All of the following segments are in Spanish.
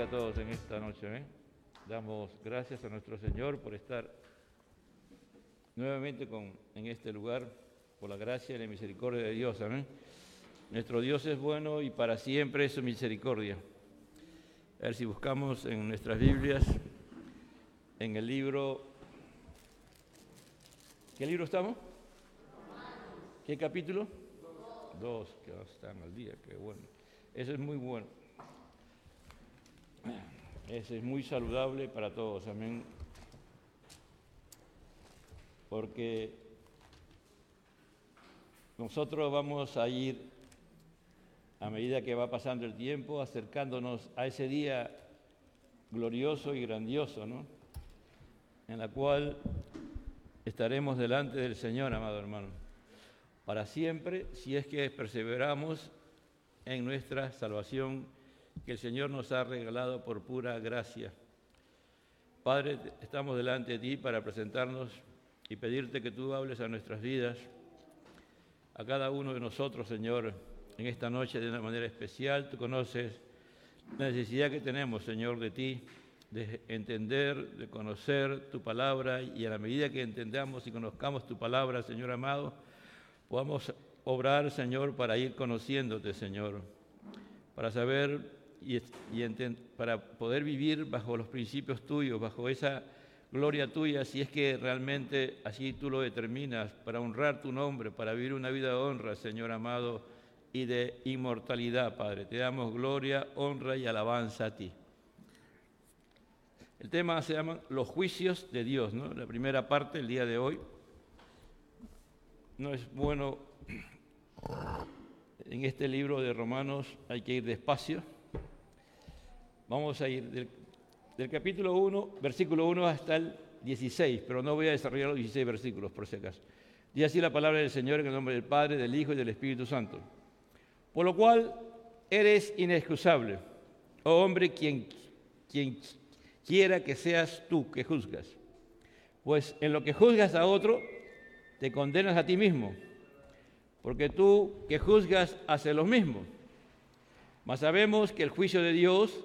a todos en esta noche. ¿eh? Damos gracias a nuestro Señor por estar nuevamente con, en este lugar, por la gracia y la misericordia de Dios. Amén. Nuestro Dios es bueno y para siempre es su misericordia. A ver si buscamos en nuestras Biblias, en el libro... ¿Qué libro estamos? ¿Qué capítulo? Dos, que están al día, qué bueno. Eso es muy bueno. Eso es muy saludable para todos, amén. Porque nosotros vamos a ir, a medida que va pasando el tiempo, acercándonos a ese día glorioso y grandioso, ¿no? En la cual estaremos delante del Señor, amado hermano, para siempre, si es que perseveramos en nuestra salvación que el Señor nos ha regalado por pura gracia. Padre, estamos delante de ti para presentarnos y pedirte que tú hables a nuestras vidas, a cada uno de nosotros, Señor, en esta noche de una manera especial. Tú conoces la necesidad que tenemos, Señor, de ti, de entender, de conocer tu palabra y a la medida que entendamos y conozcamos tu palabra, Señor amado, podamos obrar, Señor, para ir conociéndote, Señor, para saber y, para poder vivir bajo los principios tuyos, bajo esa gloria tuya, si es que realmente así tú lo determinas, para honrar tu nombre, para vivir una vida de honra, Señor amado, y de inmortalidad, Padre. Te damos gloria, honra y alabanza a ti. El tema se llama los juicios de Dios, ¿no? La primera parte, el día de hoy. No es bueno en este libro de Romanos, hay que ir despacio Vamos a ir del, capítulo 1, versículo 1 hasta el 16, pero no voy a desarrollar los 16 versículos por si acaso. Dice así la palabra del Señor en el nombre del Padre, del Hijo y del Espíritu Santo. Por lo cual eres inexcusable, oh hombre, quien, quien quiera que seas tú que juzgas. Pues en lo que juzgas a otro, te condenas a ti mismo, porque tú que juzgas haces lo mismo. Mas sabemos que el juicio de Dios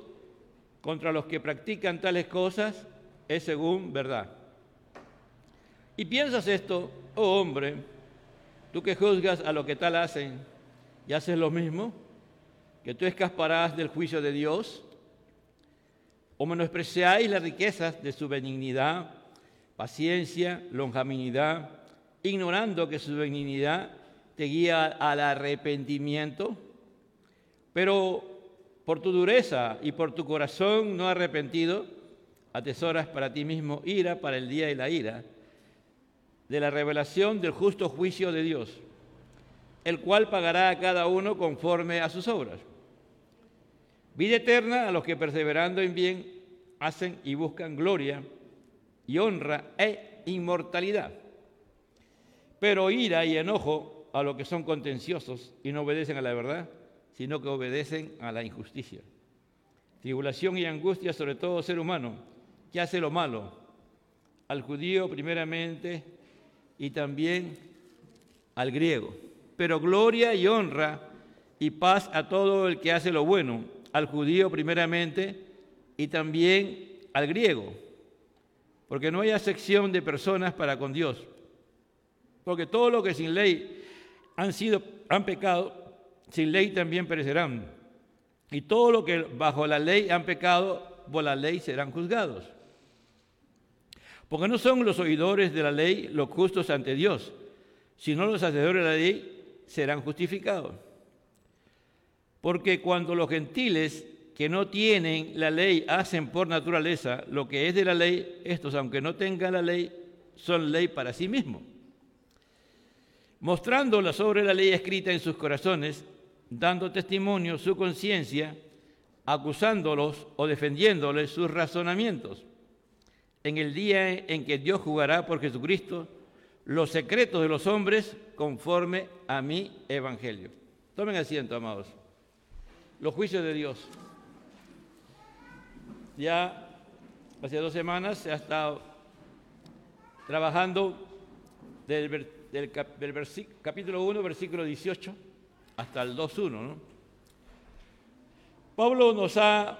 contra los que practican tales cosas es según verdad. Y piensas esto, oh hombre, tú que juzgas a lo que tal hacen y haces lo mismo, que tú escaparás del juicio de Dios, o menospreciáis las riquezas de su benignidad, paciencia, longanimidad, ignorando que su benignidad te guía al arrepentimiento, pero por tu dureza y por tu corazón no arrepentido, atesoras para ti mismo ira para el día de la ira, de la revelación del justo juicio de Dios, el cual pagará a cada uno conforme a sus obras. Vida eterna a los que perseverando en bien hacen y buscan gloria y honra e inmortalidad. Pero ira y enojo a los que son contenciosos y no obedecen a la verdad sino que obedecen a la injusticia. Tribulación y angustia sobre todo ser humano que hace lo malo, al judío primeramente y también al griego. Pero gloria y honra y paz a todo el que hace lo bueno, al judío primeramente y también al griego. Porque no hay acepción de personas para con Dios. Porque todo lo que sin ley han sido han pecado sin ley también perecerán. Y todo lo que bajo la ley han pecado, por la ley serán juzgados. Porque no son los oidores de la ley los justos ante Dios, sino los hacedores de la ley serán justificados. Porque cuando los gentiles que no tienen la ley hacen por naturaleza lo que es de la ley, estos, aunque no tengan la ley, son ley para sí mismos. Mostrándola sobre la ley escrita en sus corazones, dando testimonio su conciencia, acusándolos o defendiéndoles sus razonamientos. En el día en que Dios jugará por Jesucristo los secretos de los hombres conforme a mi evangelio. Tomen asiento, amados. Los juicios de Dios. Ya hace dos semanas se ha estado trabajando del, del capítulo 1, versículo 18 hasta el 2.1. ¿no? Pablo nos ha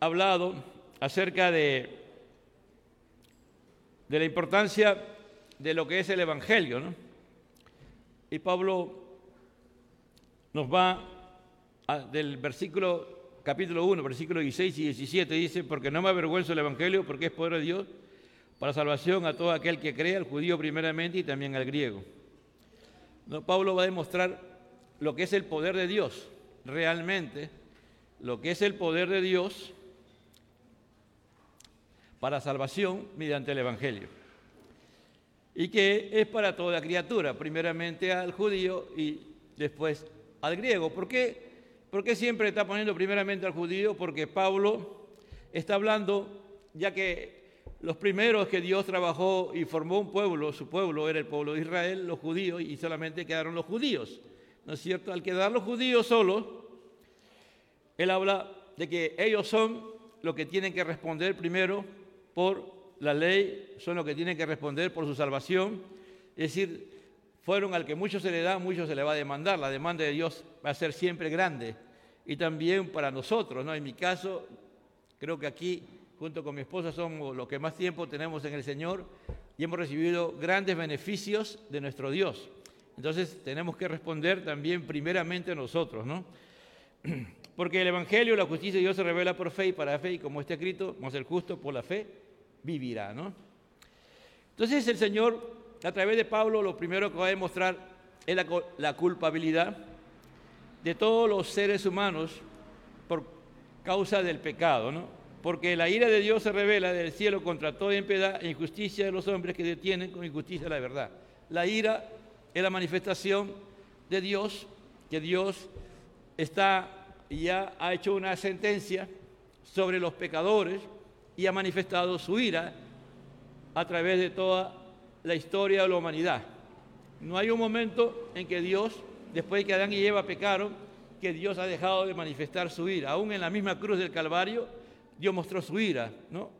hablado acerca de, de la importancia de lo que es el Evangelio, ¿no? Y Pablo nos va del versículo capítulo 1, versículo 16 y 17, dice, porque no me avergüenzo el Evangelio, porque es poder de Dios para salvación a todo aquel que cree, al judío primeramente y también al griego. ¿No? Pablo va a demostrar lo que es el poder de Dios, realmente, lo que es el poder de Dios para salvación mediante el Evangelio. Y que es para toda criatura, primeramente al judío y después al griego. ¿Por qué? ¿Por qué siempre está poniendo primeramente al judío? Porque Pablo está hablando, ya que los primeros que Dios trabajó y formó un pueblo, su pueblo era el pueblo de Israel, los judíos, y solamente quedaron los judíos. ¿No es cierto? Al quedar los judíos solos, él habla de que ellos son los que tienen que responder primero por la ley, son los que tienen que responder por su salvación. Es decir, fueron al que mucho se le da, mucho se le va a demandar. La demanda de Dios va a ser siempre grande. Y también para nosotros, ¿no? En mi caso, creo que aquí junto con mi esposa somos los que más tiempo tenemos en el Señor y hemos recibido grandes beneficios de nuestro Dios. Entonces tenemos que responder también primeramente nosotros, ¿no? Porque el Evangelio, la justicia de Dios se revela por fe y para fe, y como está escrito, más el justo por la fe vivirá, ¿no? Entonces el Señor, a través de Pablo, lo primero que va a demostrar es la, la culpabilidad de todos los seres humanos por causa del pecado, ¿no? Porque la ira de Dios se revela del cielo contra toda impiedad e injusticia de los hombres que detienen con injusticia la verdad. La ira es la manifestación de Dios, que Dios está ya ha hecho una sentencia sobre los pecadores y ha manifestado su ira a través de toda la historia de la humanidad. No hay un momento en que Dios, después de que Adán y Eva pecaron, que Dios ha dejado de manifestar su ira. Aún en la misma cruz del Calvario, Dios mostró su ira, ¿no?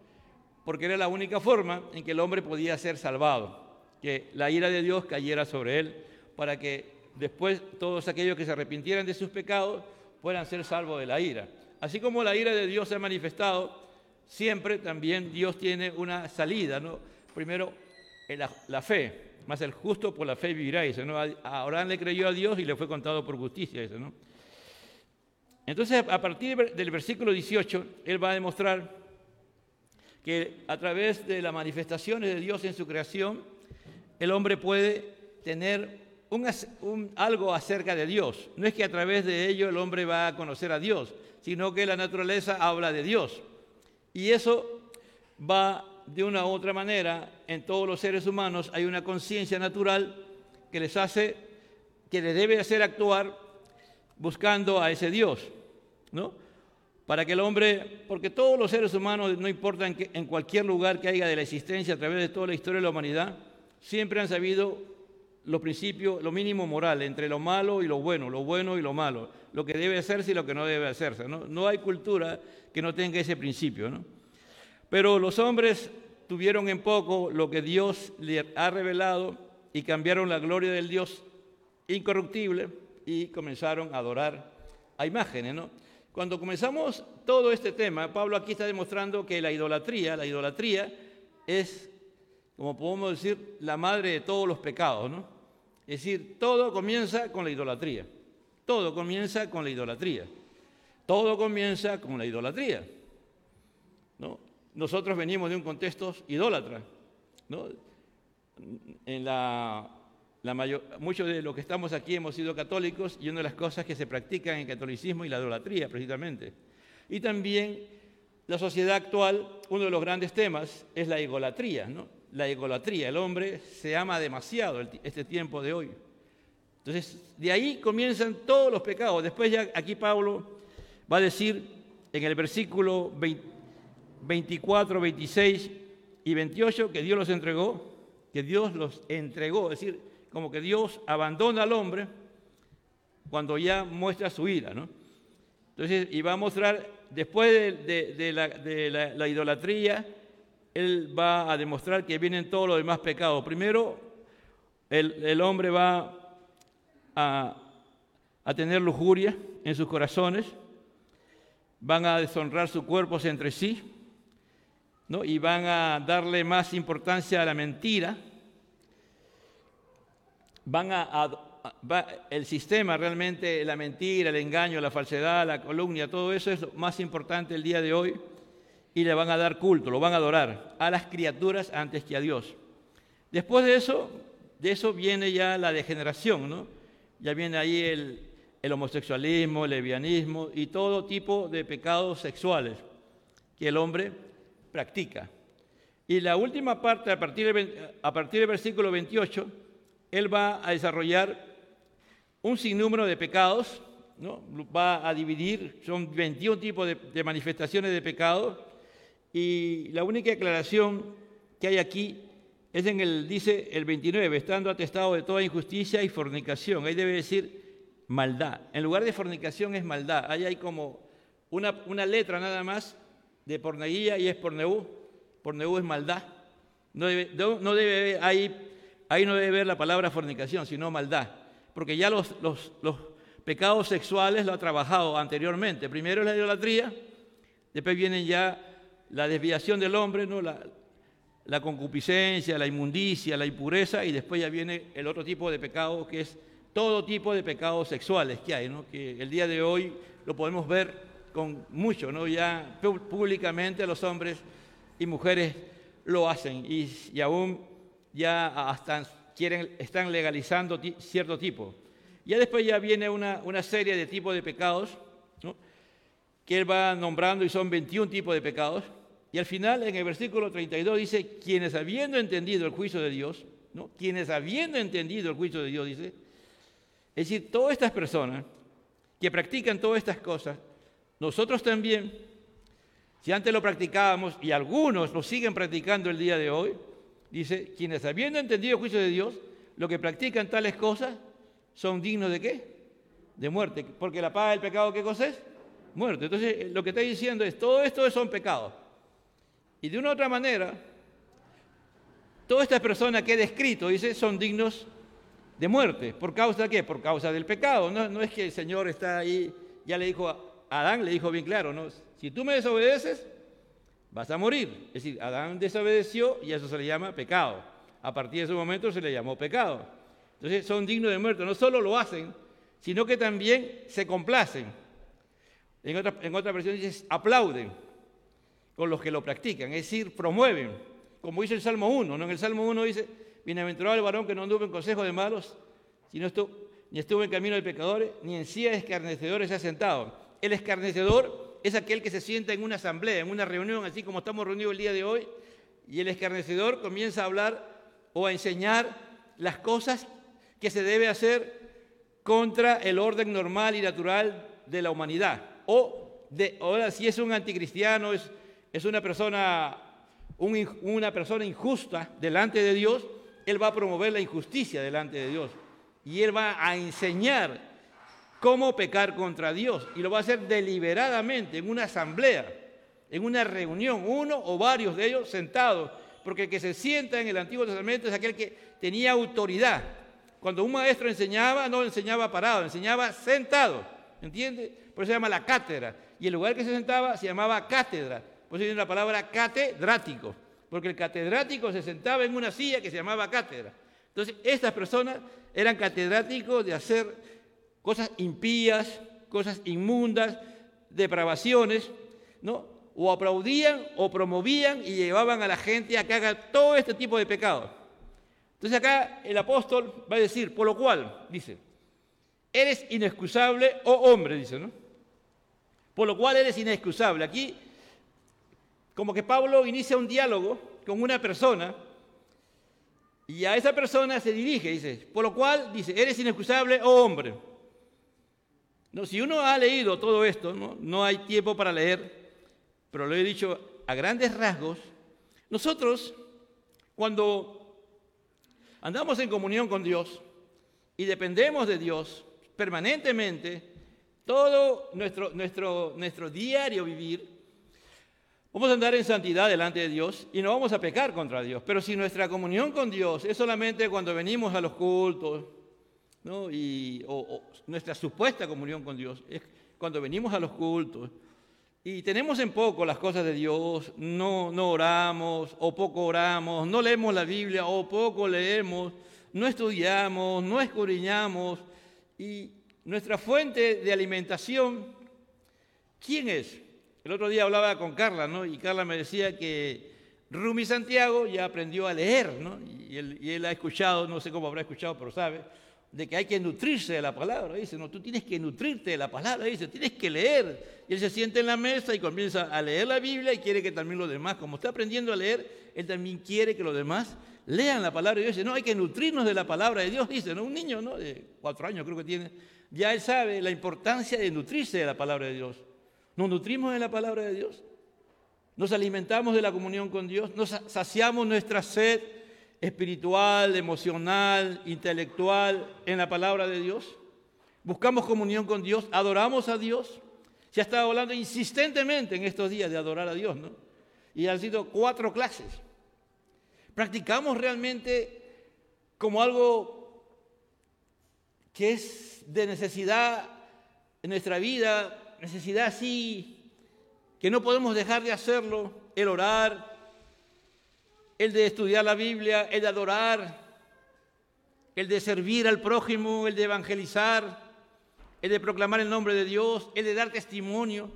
Porque era la única forma en que el hombre podía ser salvado, que la ira de Dios cayera sobre él, para que después todos aquellos que se arrepintieran de sus pecados puedan ser salvos de la ira. Así como la ira de Dios se ha manifestado, siempre también Dios tiene una salida, ¿no? Primero, la, fe, más el justo por la fe vivirá, dice, ¿no? Abraham le creyó a Dios y le fue contado por justicia, ¿no? Entonces, a partir del versículo 18, él va a demostrar que a través de las manifestaciones de Dios en su creación, el hombre puede tener algo acerca de Dios. No es que a través de ello el hombre va a conocer a Dios, sino que la naturaleza habla de Dios. Y eso va de una u otra manera, en todos los seres humanos hay una conciencia natural que les hace, que les debe hacer actuar buscando a ese Dios. ¿no? Para que el hombre, porque todos los seres humanos, no importa en, que, cualquier lugar que haya de la existencia a través de toda la historia de la humanidad, siempre han sabido los principios, lo mínimo moral, entre lo malo y lo bueno, lo bueno y lo malo, lo que debe hacerse y lo que no debe hacerse. No, no hay cultura que no tenga ese principio. ¿no? Pero los hombres tuvieron en poco lo que Dios les ha revelado y cambiaron la gloria del Dios incorruptible y comenzaron a adorar a imágenes. ¿no? Cuando comenzamos todo este tema, Pablo aquí está demostrando que la idolatría, la idolatría es, como podemos decir, la madre de todos los pecados, ¿no? Es decir, todo comienza con la idolatría. Todo comienza con la idolatría. Todo comienza con la idolatría. ¿no? Nosotros venimos de un contexto idólatra. ¿no? En la muchos de los que estamos aquí hemos sido católicos y una de las cosas que se practican en el catolicismo y la idolatría precisamente. Y también la sociedad actual, uno de los grandes temas es la egolatría, ¿no? La egolatría, el hombre se ama demasiado este tiempo de hoy. Entonces, de ahí comienzan todos los pecados. Después ya aquí Pablo va a decir en el versículo 24, 26 y 28 que Dios los entregó, que Dios los entregó, es decir, como que Dios abandona al hombre cuando ya muestra su ira, ¿no? Entonces, y va a mostrar, después de, la, idolatría, él va a demostrar que vienen todos los demás pecados. Primero, el, hombre va a, a, tener lujuria en sus corazones, van a deshonrar sus cuerpos entre sí, ¿no? y van a darle más importancia a la mentira, van a, el sistema realmente, la mentira, el engaño, la falsedad, la columna, todo eso es lo más importante el día de hoy y le van a dar culto, lo van a adorar a las criaturas antes que a Dios. Después de eso, de eso viene ya la degeneración, ¿no? Ya viene ahí el, el homosexualismo, el lesbianismo y todo tipo de pecados sexuales que el hombre practica. Y la última parte, a partir, a partir del versículo 28, él va a desarrollar un sinnúmero de pecados, ¿no? va a dividir, son 21 tipos de, manifestaciones de pecado, y la única aclaración que hay aquí es en el, dice el 29, estando atestado de toda injusticia y fornicación. Ahí debe decir maldad. En lugar de fornicación es maldad. Ahí hay como una, una letra nada más de porneguía y es porneú. Porneú es maldad. No debe, no debe ahí ahí no debe ver la palabra fornicación, sino maldad, porque ya los, los, pecados sexuales lo ha trabajado anteriormente. Primero es la idolatría, después viene ya la desviación del hombre, ¿no? la, la concupiscencia, la inmundicia, la impureza, y después ya viene el otro tipo de pecado que es todo tipo de pecados sexuales que hay, ¿no? que el día de hoy lo podemos ver con mucho, ¿no? ya públicamente los hombres y mujeres lo hacen y aún ya quieren, están legalizando cierto tipo. Ya después ya viene una, una serie de tipos de pecados que él va nombrando y son 21 tipos de pecados. Y al final, en el versículo 32 dice, quienes habiendo entendido el juicio de Dios, ¿no? quienes habiendo entendido el juicio de Dios, dice, es decir, todas estas personas que practican todas estas cosas, nosotros también, si antes lo practicábamos y algunos lo siguen practicando el día de hoy, Dice, quienes habiendo entendido el juicio de Dios, lo que practican tales cosas son dignos de qué? De muerte. Porque la paga del pecado, ¿qué cosa? Muerte. Entonces, lo que está diciendo es, todo esto son pecados. Y de una otra manera, todas estas personas que he descrito, dice, son dignos de muerte. ¿Por causa de qué? Por causa del pecado. No, no es que el Señor está ahí, ya le dijo a Adán, le dijo bien claro, ¿no? Si tú me desobedeces, vas a morir. Es decir, Adán desobedeció y eso se le llama pecado. A partir de ese momento se le llamó pecado. Entonces son dignos de muerte. No solo lo hacen, sino que también se complacen. En otra, en otra versión dice aplauden con los que lo practican, es decir, promueven, como dice el Salmo 1. ¿no? En el Salmo 1 dice, bienaventurado el varón que no anduvo en consejo de malos, sino estuvo, ni estuvo en camino de pecadores, ni en silla de escarnecedores se ha sentado. El escarnecedor es aquel que se sienta en una asamblea, en una reunión, así como estamos reunidos el día de hoy, y el escarnecedor comienza a hablar o a enseñar las cosas que se debe hacer contra el orden normal y natural de la humanidad. O, de, ahora, si es un anticristiano, es, es una, persona, una persona injusta delante de Dios, él va a promover la injusticia delante de Dios. Y él va a enseñar cómo pecar contra Dios. Y lo va a hacer deliberadamente en una asamblea, en una reunión, uno o varios de ellos sentados. Porque el que se sienta en el Antiguo Testamento es aquel que tenía autoridad. Cuando un maestro enseñaba, no enseñaba parado, enseñaba sentado. ¿Entiende? Por eso se llama la cátedra. Y el lugar que se sentaba se llamaba cátedra. Por eso viene la palabra catedrático. Porque el catedrático se sentaba en una silla que se llamaba cátedra. Entonces, estas personas eran catedráticos de hacer cosas impías, cosas inmundas, depravaciones, ¿no? O aplaudían o promovían y llevaban a la gente a que haga todo este tipo de pecados. Entonces acá el apóstol va a decir, por lo cual, dice, eres inexcusable, oh hombre, dice, ¿no? Por lo cual eres inexcusable. Aquí, como que Pablo inicia un diálogo con una persona y a esa persona se dirige, dice, por lo cual, dice, eres inexcusable, oh hombre. No, si uno ha leído todo esto, ¿no? hay tiempo para leer, pero lo he dicho a grandes rasgos, nosotros cuando andamos en comunión con Dios y dependemos de Dios permanentemente, todo nuestro, nuestro, nuestro diario vivir, vamos a andar en santidad delante de Dios y no vamos a pecar contra Dios. Pero si nuestra comunión con Dios es solamente cuando venimos a los cultos, y, o, nuestra supuesta comunión con Dios es cuando venimos a los cultos y tenemos en poco las cosas de Dios, no, no oramos o poco oramos, no leemos la Biblia o poco leemos, no estudiamos, no escudriñamos y nuestra fuente de alimentación, ¿quién es? El otro día hablaba con Carla, ¿no? Y Carla me decía que Rumi Santiago ya aprendió a leer, ¿no? Y y él ha escuchado, no sé cómo habrá escuchado, pero sabe, de que hay que nutrirse de la palabra. Dice, no, tú tienes que nutrirte de la palabra, dice, tienes que leer. Y él se siente en la mesa y comienza a leer la Biblia y quiere que también los demás, como está aprendiendo a leer, él también quiere que los demás lean la palabra de Dios. Dice, no, hay que nutrirnos de la palabra de Dios, dice, ¿no? Un niño, ¿no? De cuatro años creo que tiene, ya él sabe la importancia de nutrirse de la palabra de Dios. Nos nutrimos de la palabra de Dios. Nos alimentamos de la comunión con Dios, nos saciamos nuestra sed espiritual, emocional, intelectual en la palabra de Dios. Buscamos comunión con Dios, adoramos a Dios. Se ha estado hablando insistentemente en estos días de adorar a Dios, ¿no? Y han sido cuatro clases. Practicamos realmente como algo que es de necesidad en nuestra vida, necesidad así, que no podemos dejar de hacerlo, el orar, el de estudiar la Biblia, el de adorar, el de servir al prójimo, el de evangelizar, el de proclamar el nombre de Dios, el de dar testimonio.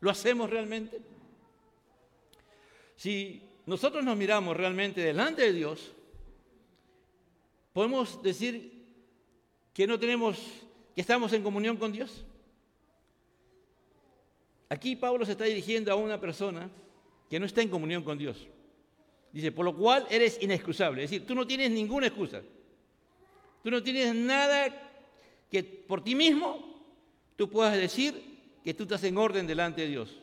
¿Lo hacemos realmente? Si nosotros nos miramos realmente delante de Dios, podemos decir que no tenemos, que estamos en comunión con Dios. Aquí Pablo se está dirigiendo a una persona que no está en comunión con Dios. Dice, por lo cual eres inexcusable. Es decir, tú no tienes ninguna excusa. Tú no tienes nada que por ti mismo tú puedas decir que tú estás en orden delante de Dios.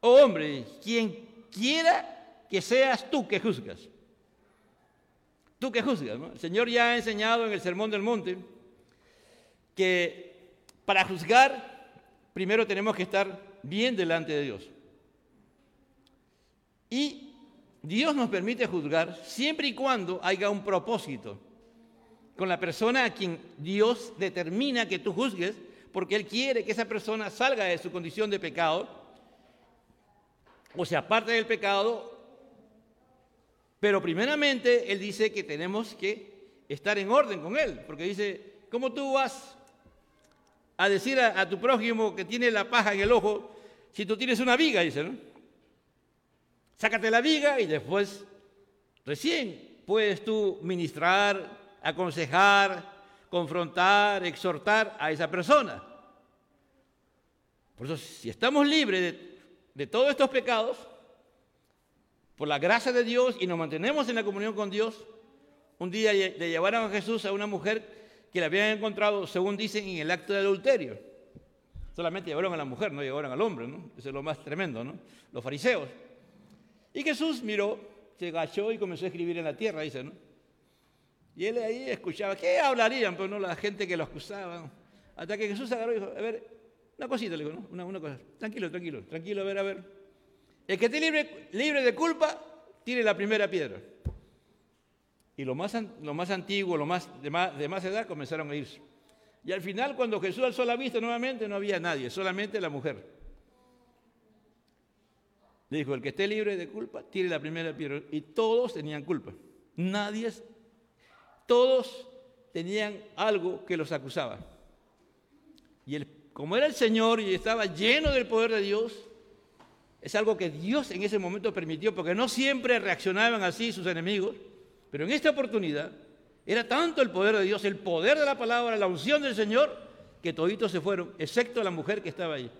Oh hombre, quien quiera que seas tú que juzgas. Tú que juzgas. El Señor ya ha enseñado en el Sermón del Monte que para juzgar primero tenemos que estar bien delante de Dios. Y Dios nos permite juzgar siempre y cuando haya un propósito con la persona a quien Dios determina que tú juzgues, porque Él quiere que esa persona salga de su condición de pecado, o sea, aparte del pecado, pero primeramente Él dice que tenemos que estar en orden con Él, porque dice, ¿cómo tú vas a decir a, a tu prójimo que tiene la paja en el ojo si tú tienes una viga? Dice, ¿no? Sácate la viga y después, recién, puedes tú ministrar, aconsejar, confrontar, exhortar a esa persona. Por eso, si estamos libres de, todos estos pecados, por la gracia de Dios y nos mantenemos en la comunión con Dios, un día le llevaron a Jesús a una mujer que le habían encontrado, según dicen, en el acto de adulterio. Solamente llevaron a la mujer, no llevaron al hombre, ¿no? Eso es lo más tremendo, ¿no? Los fariseos. Y Jesús miró, se agachó y comenzó a escribir en la tierra, dice, ¿no? Y él ahí escuchaba, ¿qué hablarían? Pues no la gente que lo acusaba. Hasta que Jesús agarró y dijo, a ver, una cosita, le dijo, ¿no? Una, cosa, tranquilo, tranquilo, tranquilo, a ver, a ver. El que esté libre, libre de culpa, tiene la primera piedra. Y lo más, lo más antiguo, lo más de, más de más edad, comenzaron a irse. Y al final, cuando Jesús alzó la vista nuevamente, no había nadie, solamente la mujer. Le dijo, el que esté libre de culpa, tire la primera piedra. Y todos tenían culpa. Nadie, todos tenían algo que los acusaba. Y el, como era el Señor y estaba lleno del poder de Dios, es algo que Dios en ese momento permitió, porque no siempre reaccionaban así sus enemigos, pero en esta oportunidad era tanto el poder de Dios, el poder de la palabra, la unción del Señor, que toditos se fueron, excepto la mujer que estaba ahí.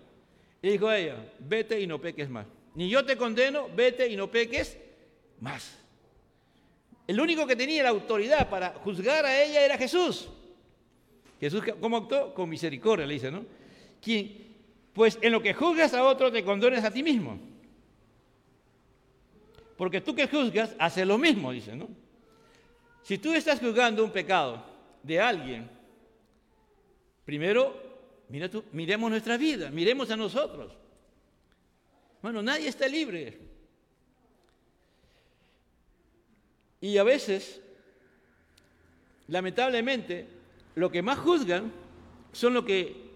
Y dijo a ella, vete y no peques más. Ni yo te condeno, vete y no peques más. El único que tenía la autoridad para juzgar a ella era Jesús. Jesús, ¿cómo actuó? Con misericordia, le dice, ¿no? pues en lo que juzgas a otro, te condones a ti mismo. Porque tú que juzgas, haces lo mismo, dice, ¿no? Si tú estás juzgando un pecado de alguien, primero, mira tú, miremos nuestra vida, miremos a nosotros. Bueno, nadie está libre. Y a veces, lamentablemente, lo que más juzgan son lo que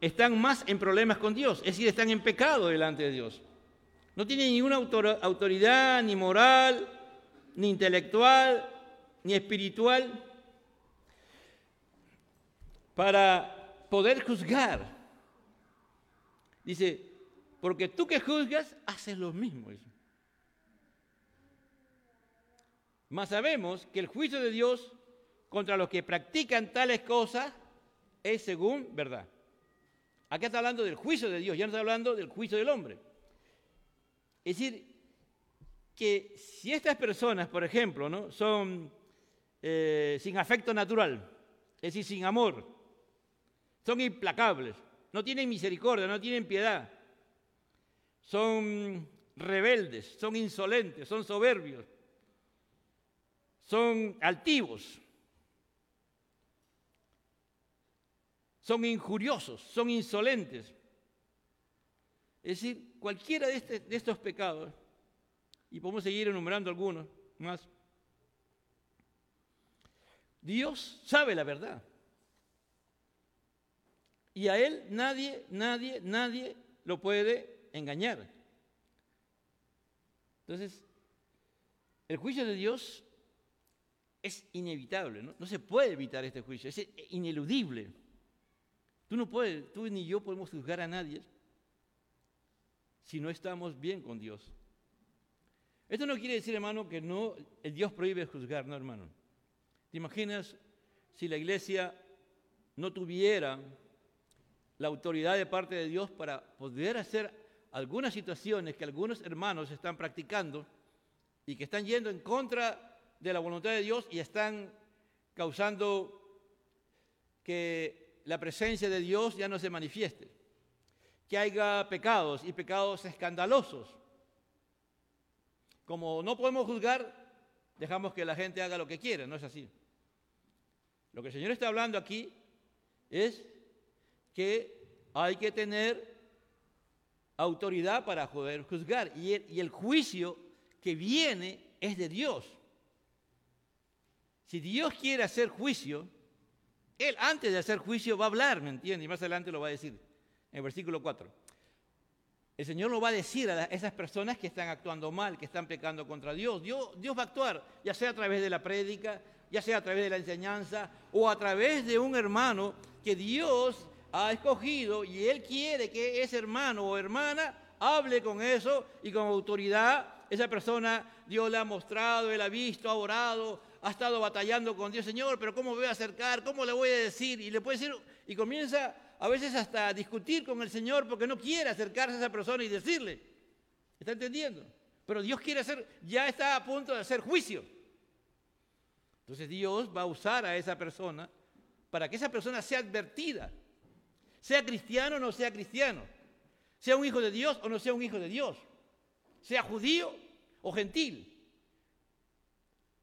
están más en problemas con Dios, es decir, están en pecado delante de Dios. No tienen ninguna autoridad, ni moral, ni intelectual, ni espiritual, para poder juzgar. Dice, porque tú que juzgas, haces lo mismo. Mas sabemos que el juicio de Dios contra los que practican tales cosas es según verdad. Aquí está hablando del juicio de Dios, ya no está hablando del juicio del hombre. Es decir, que si estas personas, por ejemplo, son eh, sin afecto natural, es decir, sin amor, son implacables, no tienen misericordia, no tienen piedad, son rebeldes, son insolentes, son soberbios, son altivos, son injuriosos, son insolentes. Es decir, cualquiera de, este, de estos pecados, y podemos seguir enumerando algunos más, Dios sabe la verdad. Y a Él nadie, nadie, nadie lo puede engañar. Entonces, el juicio de Dios es inevitable, ¿no? se puede evitar este juicio, es ineludible. Tú no puedes, tú ni yo podemos juzgar a nadie si no estamos bien con Dios. Esto no quiere decir, hermano, que no el Dios prohíbe juzgar, no, hermano. ¿Te imaginas si la iglesia no tuviera la autoridad de parte de Dios para poder hacer algunas situaciones que algunos hermanos están practicando y que están yendo en contra de la voluntad de Dios y están causando que la presencia de Dios ya no se manifieste, que haya pecados y pecados escandalosos. Como no podemos juzgar, dejamos que la gente haga lo que quiera, no es así. Lo que el Señor está hablando aquí es que hay que tener autoridad para poder juzgar y el, juicio que viene es de Dios. Si Dios quiere hacer juicio, Él antes de hacer juicio va a hablar, ¿me entiende? Y más adelante lo va a decir, en el versículo 4. El Señor lo va a decir a esas personas que están actuando mal, que están pecando contra Dios. Dios. Dios va a actuar, ya sea a través de la prédica, ya sea a través de la enseñanza o a través de un hermano que Dios ha escogido y Él quiere que ese hermano o hermana hable con eso y con autoridad. Esa persona Dios le ha mostrado, Él ha visto, ha orado, ha estado batallando con Dios, Señor, pero ¿cómo voy a acercar? ¿Cómo le voy a decir? Y le puede decir, y comienza a veces hasta a discutir con el Señor porque no quiere acercarse a esa persona y decirle. ¿Está entendiendo? Pero Dios quiere hacer, ya está a punto de hacer juicio. Entonces Dios va a usar a esa persona para que esa persona sea advertida, sea cristiano o no sea cristiano, sea un hijo de Dios o no sea un hijo de Dios, sea judío o gentil.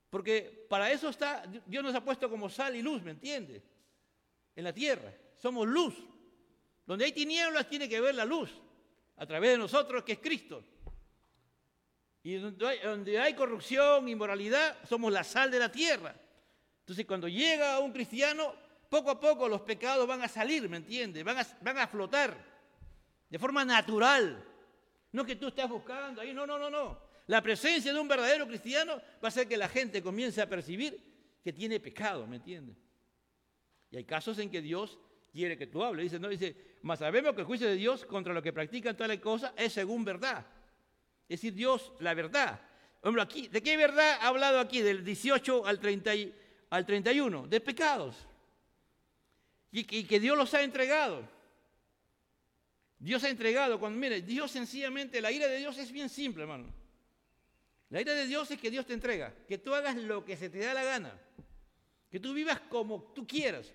Porque para eso está, Dios nos ha puesto como sal y luz, ¿me entiendes? En la tierra. Somos luz. Donde hay tinieblas tiene que ver la luz. A través de nosotros, que es Cristo. Y donde hay, donde hay corrupción, inmoralidad, somos la sal de la tierra. Entonces, cuando llega un cristiano, poco a poco los pecados van a salir, ¿me entiendes? Van a, flotar de forma natural. No que tú estás buscando ahí, no, no, no, no. La presencia de un verdadero cristiano va a hacer que la gente comience a percibir que tiene pecado, ¿me entiendes? Y hay casos en que Dios quiere que tú hables. Dice, no, dice, mas sabemos que el juicio de Dios contra los que practican tales cosas es según verdad. Es decir, Dios, la verdad. Hombre, aquí, ¿de qué verdad ha hablado aquí? Del 18 al, 30 al 31, de pecados. Y, que Dios los ha entregado. Dios ha entregado, cuando mire, Dios sencillamente, la ira de Dios es bien simple, hermano. La ira de Dios es que Dios te entrega, que tú hagas lo que se te da la gana, que tú vivas como tú quieras.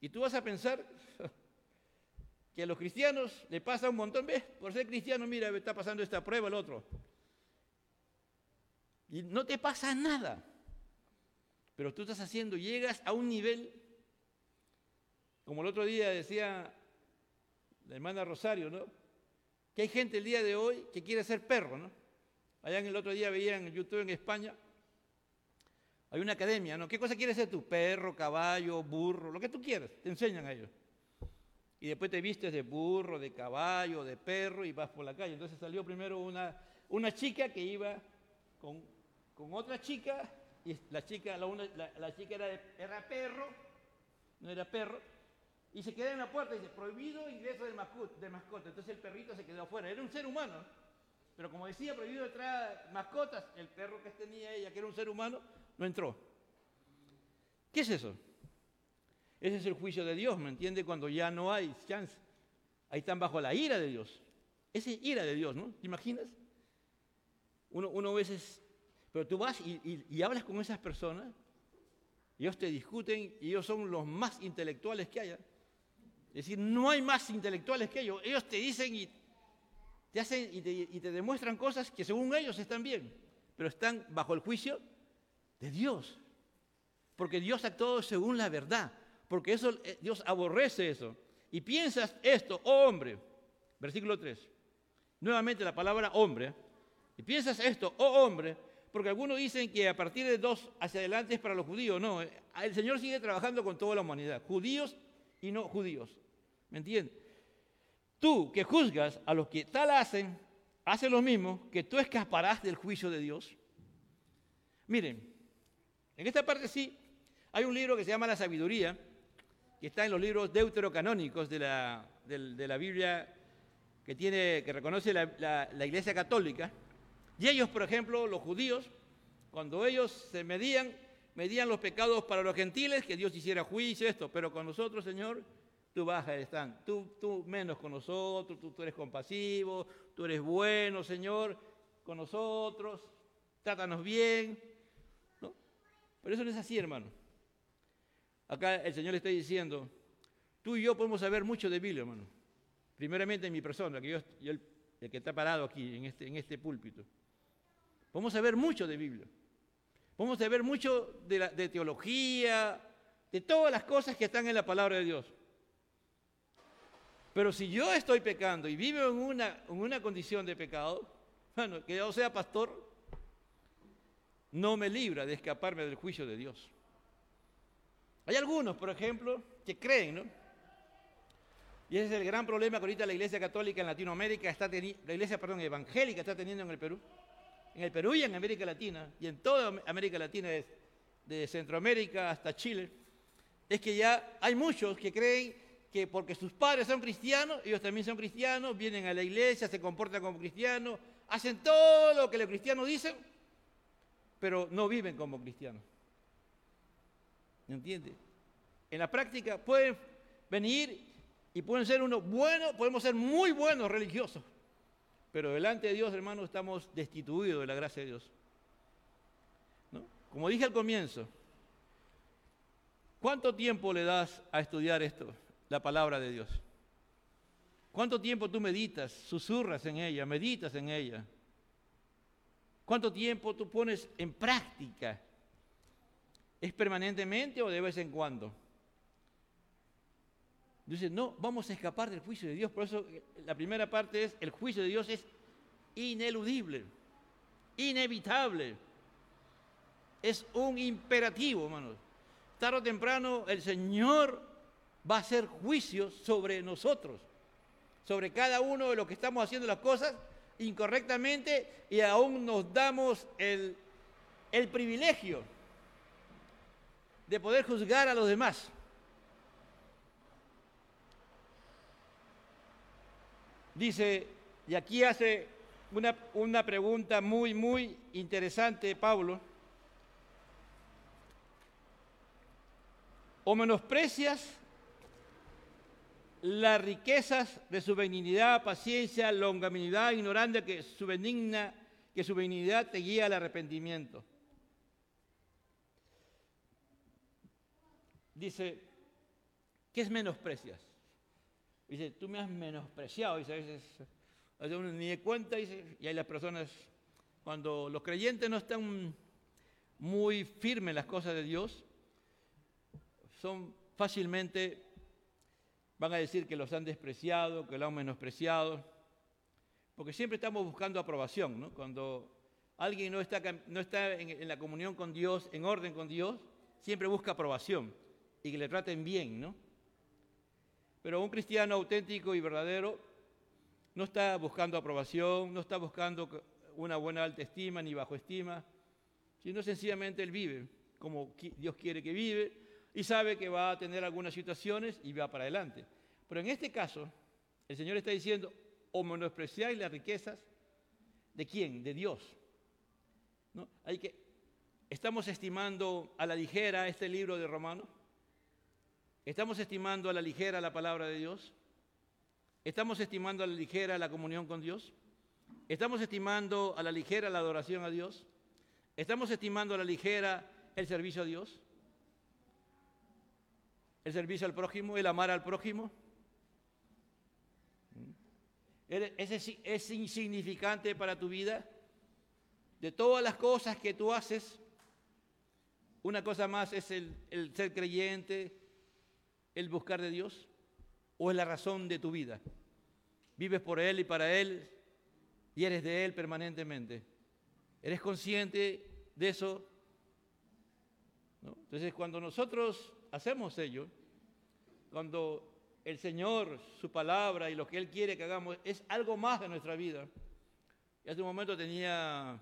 Y tú vas a pensar que a los cristianos le pasa un montón, ¿ves? Por ser cristiano, mira, está pasando esta prueba el otro. Y no te pasa nada. Pero tú estás haciendo, llegas a un nivel, como el otro día decía la hermana Rosario, ¿no? Que hay gente el día de hoy que quiere ser perro, ¿no? Allá en el otro día veía en YouTube en España, hay una academia, ¿no? ¿Qué cosa quieres ser tú? Perro, caballo, burro, lo que tú quieras, te enseñan a ellos. y después te vistes de burro, de caballo, de perro y vas por la calle. Entonces salió primero una, una chica que iba con, con otra chica y la chica, la, la, chica era, era, perro, no era perro, y se queda en la puerta y dice, prohibido ingreso de mascota, de mascota. Entonces el perrito se quedó afuera, era un ser humano, pero como decía, prohibido entrar mascotas, el perro que tenía ella, que era un ser humano, no entró. ¿Qué es eso? Ese es el juicio de Dios, ¿me entiende? Cuando ya no hay chance. Ahí están bajo la ira de Dios. Esa es ira de Dios, ¿no? ¿Te imaginas? Uno, uno a veces, pero tú vas y, hablas con esas personas, ellos te discuten y ellos son los más intelectuales que haya. Es decir, no hay más intelectuales que ellos. Ellos te dicen y te hacen y te, y te demuestran cosas que según ellos están bien, pero están bajo el juicio de Dios. Porque Dios actuó según la verdad porque eso, eh, Dios aborrece eso. Y piensas esto, oh hombre, versículo 3, nuevamente la palabra hombre, y piensas esto, oh hombre, porque algunos dicen que a partir de dos hacia adelante es para los judíos. No, eh, el Señor sigue trabajando con toda la humanidad, judíos y no judíos. ¿Me entiendes? Tú que juzgas a los que tal hacen, hacen lo mismo, que tú escaparás del juicio de Dios. Miren, en esta parte sí, hay un libro que se llama La Sabiduría, que está en los libros deuterocanónicos de la, de, la Biblia que, tiene, que reconoce la, Iglesia Católica. Y ellos, por ejemplo, los judíos, cuando ellos se medían, medían los pecados para los gentiles, que Dios hiciera juicio, esto, pero con nosotros, Señor, tú bajas están, tú, tú menos con nosotros, tú, tú eres compasivo, tú eres bueno, Señor, con nosotros, trátanos bien. ¿no? Pero eso no es así, hermano. Acá el Señor le está diciendo, tú y yo podemos saber mucho de Biblia, hermano. Primeramente en mi persona, que yo, el, que está parado aquí, en este, en este púlpito. Podemos saber mucho de Biblia. Podemos saber mucho de teología, de todas las cosas que están en la palabra de Dios. Pero si yo estoy pecando y vivo en una, en una condición de pecado, bueno, que yo sea pastor, no me libra de escaparme del juicio de Dios. Hay algunos, por ejemplo, que creen, ¿no? Y ese es el gran problema que ahorita la Iglesia Católica en Latinoamérica está teniendo, la Iglesia, perdón, evangélica está teniendo en el Perú. En el Perú y en América Latina, y en toda América Latina, de Centroamérica hasta Chile, es que ya hay muchos que creen que porque sus padres son cristianos, ellos también son cristianos, vienen a la iglesia, se comportan como cristianos, hacen todo lo que los cristianos dicen, pero no viven como cristianos. ¿Me entiende? En la práctica pueden venir y pueden ser uno bueno, podemos ser muy buenos religiosos, pero delante de Dios, hermano, estamos destituidos de la gracia de Dios. Como dije al comienzo, ¿cuánto tiempo le das a estudiar esto, la palabra de Dios? ¿Cuánto tiempo tú meditas, susurras en ella, meditas en ella? ¿Cuánto tiempo tú pones en práctica ¿Es permanentemente o de vez en cuando? Dice, no, vamos a escapar del juicio de Dios. Por eso eh, la primera parte es, el juicio de Dios es ineludible, inevitable. Es un imperativo, hermanos. Tarde o temprano el Señor va a hacer juicio sobre nosotros, sobre cada uno de los que estamos haciendo las cosas incorrectamente y aún nos damos el, el privilegio de poder juzgar a los demás. Dice, y aquí hace una, una pregunta muy, muy interesante Pablo. ¿O menosprecias las riquezas de su benignidad, paciencia, longanimidad, ignorando que su benigna, que su benignidad te guía al arrepentimiento? dice, ¿qué es menosprecias? Dice, tú me has menospreciado. Dice, a veces, uno ni de cuenta, dice, y hay las personas, cuando los creyentes no están muy firmes en las cosas de Dios, son fácilmente, van a decir que los han despreciado, que lo han menospreciado, porque siempre estamos buscando aprobación, ¿no? Cuando alguien no está, no está en la comunión con Dios, en orden con Dios, siempre busca aprobación y que le traten bien, ¿no? Pero un cristiano auténtico y verdadero no está buscando aprobación, no está buscando una buena alta estima ni bajo estima, sino sencillamente él vive como Dios quiere que vive y sabe que va a tener algunas situaciones y va para adelante. Pero en este caso, el Señor está diciendo, o menospreciáis las riquezas de quién? De Dios. ¿No? Hay que, estamos estimando a la ligera este libro de Romanos. Estamos estimando a la ligera la palabra de Dios. Estamos estimando a la ligera la comunión con Dios. Estamos estimando a la ligera la adoración a Dios. Estamos estimando a la ligera el servicio a Dios. El servicio al prójimo, el amar al prójimo. ¿Es, es insignificante para tu vida? De todas las cosas que tú haces, una cosa más es el, el ser creyente, el buscar de Dios, o es la razón de tu vida. Vives por Él y para Él y eres de Él permanentemente. ¿Eres consciente de eso? Entonces, cuando nosotros hacemos ello, cuando el Señor, su palabra y lo que Él quiere que hagamos es algo más de nuestra vida. Y hace un momento tenía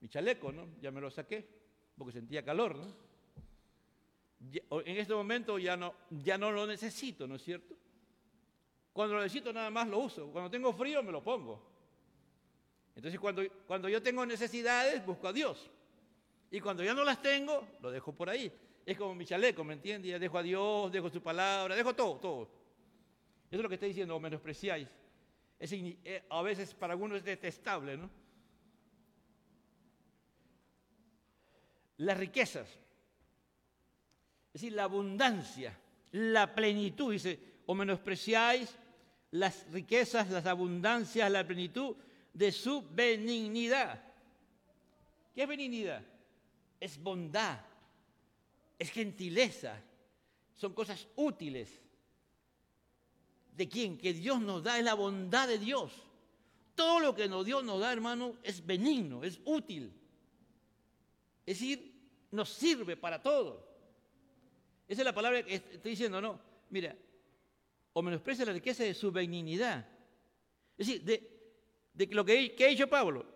mi chaleco, ¿no? Ya me lo saqué, porque sentía calor, ¿no? en este momento ya no, ya no lo necesito, ¿no es cierto? Cuando lo necesito nada más lo uso. Cuando tengo frío me lo pongo. Entonces cuando, cuando yo tengo necesidades busco a Dios. Y cuando ya no las tengo, lo dejo por ahí. Es como mi chaleco, ¿me entiendes? Ya dejo a Dios, dejo su palabra, dejo todo, todo. Eso es lo que está diciendo, o menospreciáis. Es, eh, a veces para algunos es detestable, ¿no? Las riquezas, es decir, la abundancia, la plenitud, dice, o menospreciáis las riquezas, las abundancias, la plenitud de su benignidad. ¿Qué es benignidad? Es bondad, es gentileza, son cosas útiles. ¿De quién? Que Dios nos da, es la bondad de Dios. Todo lo que Dios nos da, hermano, es benigno, es útil. Es decir, nos sirve para todo. Esa es la palabra que estoy diciendo, no. Mira, o menosprecia la riqueza de su benignidad. Es decir, de, lo que, que ha dicho Pablo,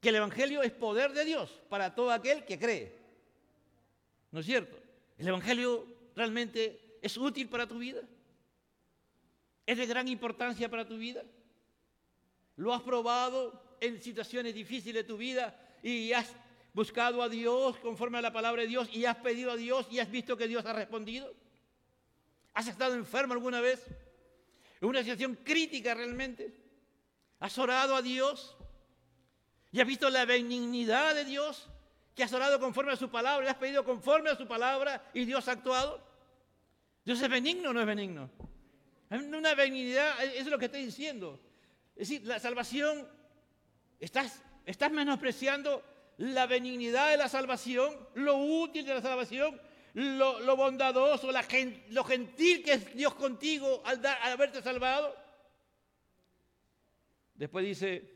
que el Evangelio es poder de Dios para todo aquel que cree. ¿No es cierto? ¿El Evangelio realmente es útil para tu vida? ¿Es de gran importancia para tu vida? ¿Lo has probado en situaciones difíciles de tu vida y has buscado a Dios conforme a la palabra de Dios y has pedido a Dios y has visto que Dios ha respondido? ¿Has estado enfermo alguna vez? ¿En una situación crítica realmente? ¿Has orado a Dios? ¿Y has visto la benignidad de Dios? ¿Que has orado conforme a su palabra? ¿Le has pedido conforme a su palabra y Dios ha actuado? ¿Dios es benigno o no es benigno? Una benignidad, eso es lo que estoy diciendo. Es decir, la salvación, estás, estás menospreciando la benignidad de la salvación, lo útil de la salvación, lo, bondadoso, lo gentil que es Dios contigo al haberte salvado. Después dice,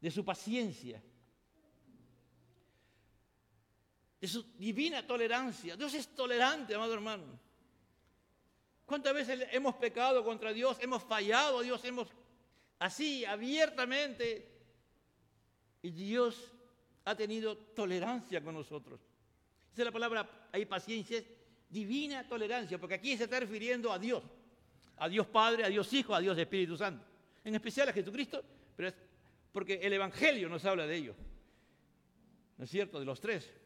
de su paciencia, de su divina tolerancia. Dios es tolerante, amado hermano. ¿Cuántas veces hemos pecado contra Dios? Hemos fallado a Dios, hemos así abiertamente. Y Dios ha tenido tolerancia con nosotros. Esa es la palabra, hay paciencia, es divina tolerancia, porque aquí se está refiriendo a Dios, a Dios Padre, a Dios Hijo, a Dios Espíritu Santo, en especial a Jesucristo, pero es porque el Evangelio nos habla de ello, ¿no es cierto? De los tres.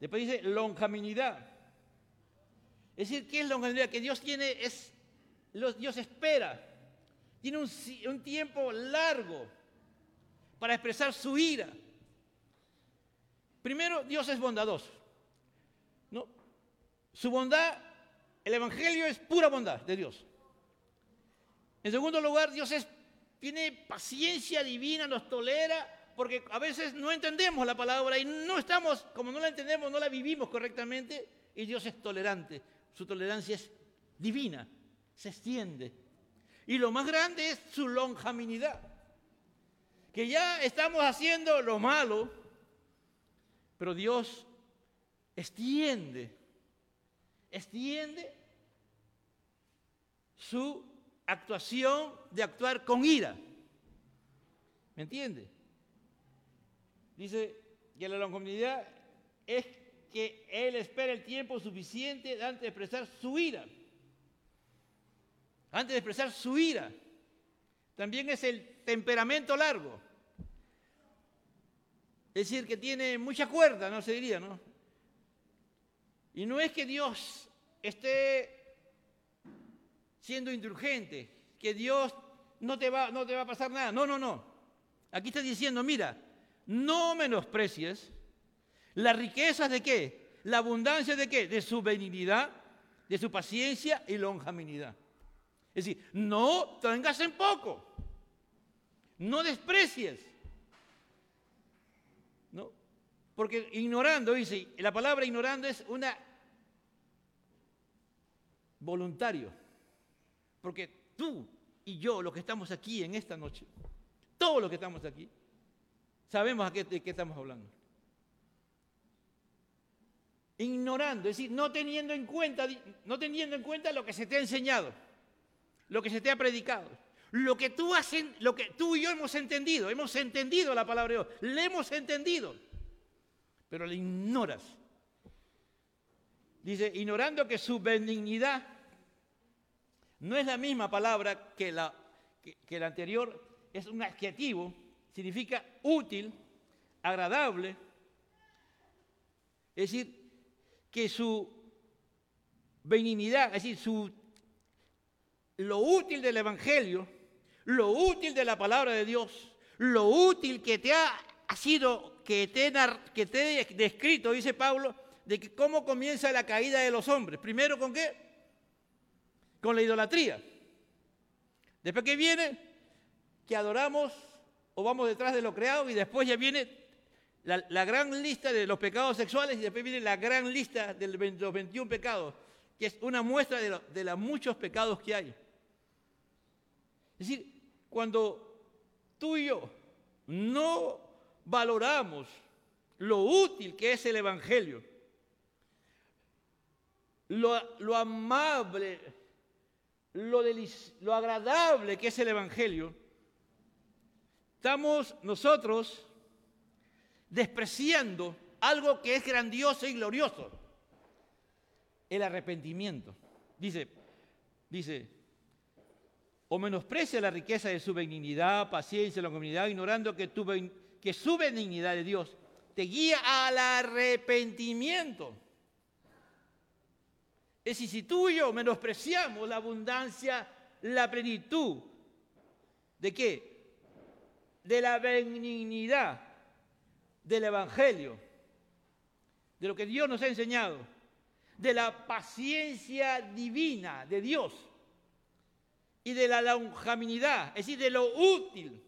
Después dice longaminidad. Es decir, ¿qué es longanimidad? Que Dios tiene, es, Dios espera, tiene un, un tiempo largo para expresar su ira Primero, Dios es bondadoso. ¿no? Su bondad, el Evangelio es pura bondad de Dios. En segundo lugar, Dios es, tiene paciencia divina, nos tolera, porque a veces no entendemos la palabra y no estamos, como no la entendemos, no la vivimos correctamente, y Dios es tolerante. Su tolerancia es divina, se extiende. Y lo más grande es su lonjaminidad. Que ya estamos haciendo lo malo, pero Dios extiende, extiende su actuación de actuar con ira. ¿Me entiende? Dice que la longanimidad es que él espera el tiempo suficiente antes de expresar su ira. Antes de expresar su ira. También es el temperamento largo. Es decir, que tiene mucha cuerda, no se diría, ¿no? Y no es que Dios esté siendo indulgente, que Dios no te va, no te va a pasar nada. No, no, no. Aquí está diciendo, mira, no menosprecies las riquezas de qué? La abundancia de qué? De su benignidad, de su paciencia y longanimidad. Es decir, no tengas en poco. No desprecies. ¿No? Porque ignorando, dice, la palabra ignorando es una voluntario. Porque tú y yo, los que estamos aquí en esta noche, todos los que estamos aquí, sabemos de qué estamos hablando. Ignorando, es decir, no teniendo en cuenta, no teniendo en cuenta lo que se te ha enseñado, lo que se te ha predicado, lo que tú y yo hemos entendido, hemos entendido la palabra de Dios, le hemos entendido, pero le ignoras. Dice, ignorando que su benignidad no es la misma palabra que la, que, la anterior, es un adjetivo, significa útil, agradable. Es decir, que su benignidad, es decir, su, lo útil del Evangelio, lo útil de la palabra de Dios, lo útil que te ha, sido, que te, que te he descrito, dice Pablo, de que cómo comienza la caída de los hombres. Primero con qué? con la idolatría. Después que viene, que adoramos o vamos detrás de lo creado y después ya viene la, gran lista de los pecados sexuales y después viene la gran lista de los 21 pecados, que es una muestra de, los muchos pecados que hay. Es decir, cuando tú y yo no valoramos lo útil que es el Evangelio, lo amable lo, agradable que es el Evangelio, estamos nosotros despreciando algo que es grandioso y glorioso, el arrepentimiento. Dice, dice, o menosprecia la riqueza de su benignidad, paciencia, longanimidad, ignorando que, que su benignidad de Dios te guía al arrepentimiento. Es decir, si tú y yo menospreciamos la abundancia, la plenitud, ¿de qué? De la benignidad del Evangelio, de lo que Dios nos ha enseñado, de la paciencia divina de Dios y de la longanimidad, es decir, de lo útil,